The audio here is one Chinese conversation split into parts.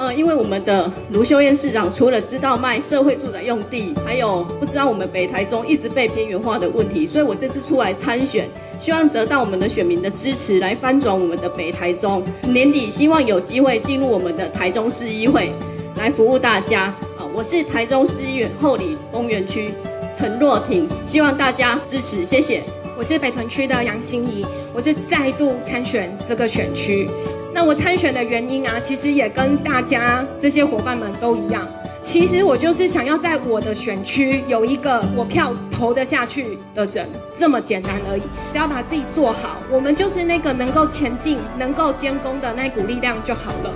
呃，因为我们的卢秀燕市长除了知道卖社会住宅用地，还有不知道我们北台中一直被边缘化的问题，所以我这次出来参选，希望得到我们的选民的支持，来翻转我们的北台中。年底希望有机会进入我们的台中市议会，来服务大家。啊、我是台中市议员后里公园区陈若婷，希望大家支持，谢谢。我是北屯区的杨心怡，我是再度参选这个选区。那我参选的原因啊，其实也跟大家这些伙伴们都一样。其实我就是想要在我的选区有一个我票投得下去的人，这么简单而已。只要把自己做好，我们就是那个能够前进、能够监工的那股力量就好了。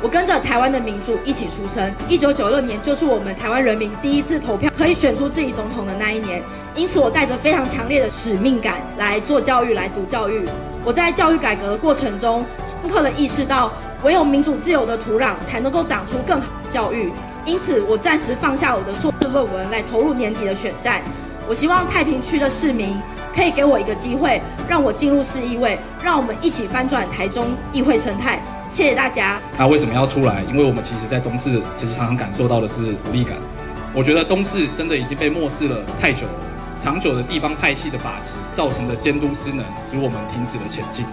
我跟着台湾的民主一起出生，一九九六年就是我们台湾人民第一次投票可以选出自己总统的那一年，因此我带着非常强烈的使命感来做教育、来读教育。我在教育改革的过程中，深刻的意识到，唯有民主自由的土壤才能够长出更好的教育。因此，我暂时放下我的硕士论文，来投入年底的选战。我希望太平区的市民可以给我一个机会，让我进入市议会，让我们一起翻转台中议会生态。谢谢大家。那为什么要出来？因为我们其实，在东市其实常常感受到的是无力感。我觉得东市真的已经被漠视了太久了，长久的地方派系的把持造成的监督失能，使我们停止了前进。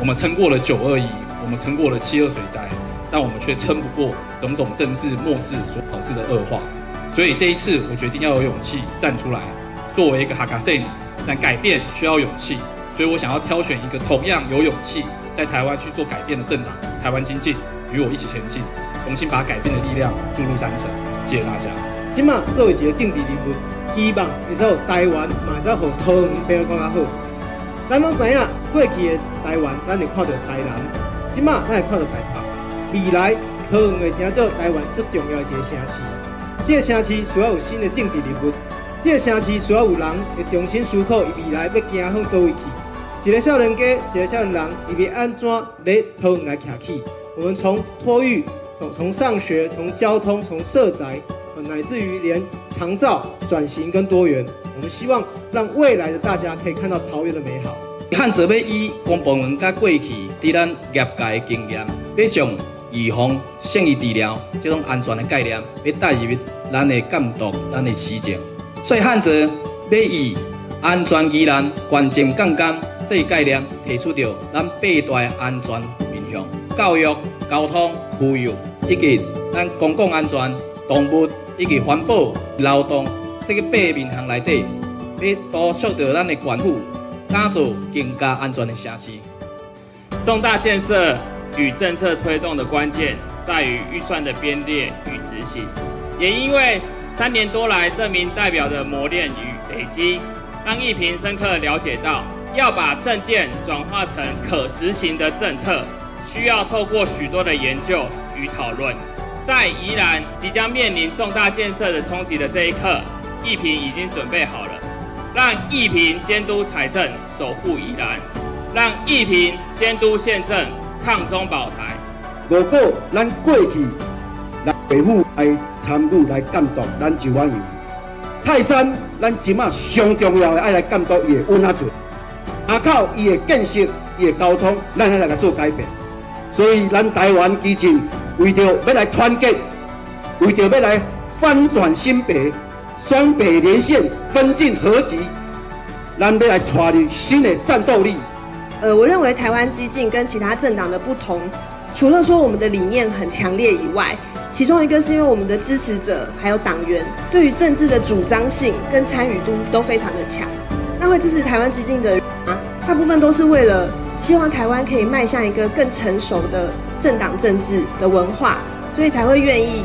我们撑过了九二一，我们撑过了七二水灾，但我们却撑不过种种政治漠视所导致的恶化。所以这一次，我决定要有勇气站出来，作为一个哈卡塞，但改变需要勇气，所以我想要挑选一个同样有勇气。在台湾去做改变的政党，台湾经济，与我一起前进，重新把改变的力量注入山城。谢谢大家。今嘛作为一个政治人物，希望会使有台湾，嘛会使互桃园变得更加好。咱拢知影过去的台湾，咱会看到台南，今嘛咱会看到台北。未来桃园会成做台湾最重要的一个城市。这个城市需要有新的政治人物，这个城市需要有人会重新思考伊未来要行向叨位去。一个少年家，一个少年人，伊要安怎来桃园来徛起？我们从托育，从从上学，从交通，从社宅，乃至于连长照转型跟多元，我们希望让未来的大家可以看到桃园的美好。汉泽要以公部门甲过去伫咱业界的经验，要将预防胜于治疗这种安全的概念，要带入咱的监督、咱的施政。所以汉泽要以安全宜兰关键杠杆。这一概念提出着咱八大安全面向：教育、交通、妇幼，以及咱公共安全、动物以及环保、劳动这个八面行内底，要督促着咱的管府，打造更加安全的城市。重大建设与政策推动的关键在于预算的编列与执行，也因为三年多来这名代表的磨练与累积，让奕屏深刻了解到。要把政见转化成可实行的政策，需要透过许多的研究与讨论。在宜兰即将面临重大建设的冲击的这一刻，奕屏已经准备好了，让奕屏监督财政，守护宜兰；让奕屏监督县政，抗中保台。如果咱过去来北部来参与来监督，咱就安用泰山，咱即马上重要的爱来监督伊的温阿嘴。阿靠，伊的建设，伊的交通，咱来来做改变。所以，咱台湾基进为着要来团结，为着要来翻转新北，双北连线，分进合击，咱要来创立新的战斗力。呃，我认为台湾激进跟其他政党的不同，除了说我们的理念很强烈以外，其中一个是因为我们的支持者还有党员对于政治的主张性跟参与度都非常的强。那会支持台湾激进的啊，大部分都是为了希望台湾可以迈向一个更成熟的政党政治的文化，所以才会愿意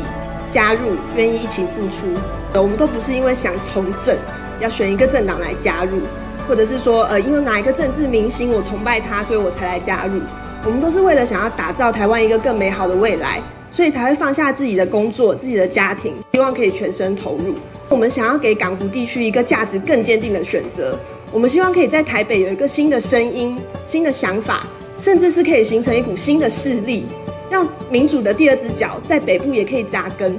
加入，愿意一起付出。我们都不是因为想从政，要选一个政党来加入，或者是说呃，因为哪一个政治明星我崇拜他，所以我才来加入。我们都是为了想要打造台湾一个更美好的未来，所以才会放下自己的工作、自己的家庭，希望可以全身投入。我们想要给港湖地区一个价值更坚定的选择。我们希望可以在台北有一个新的声音、新的想法，甚至是可以形成一股新的势力，让民主的第二只脚在北部也可以扎根。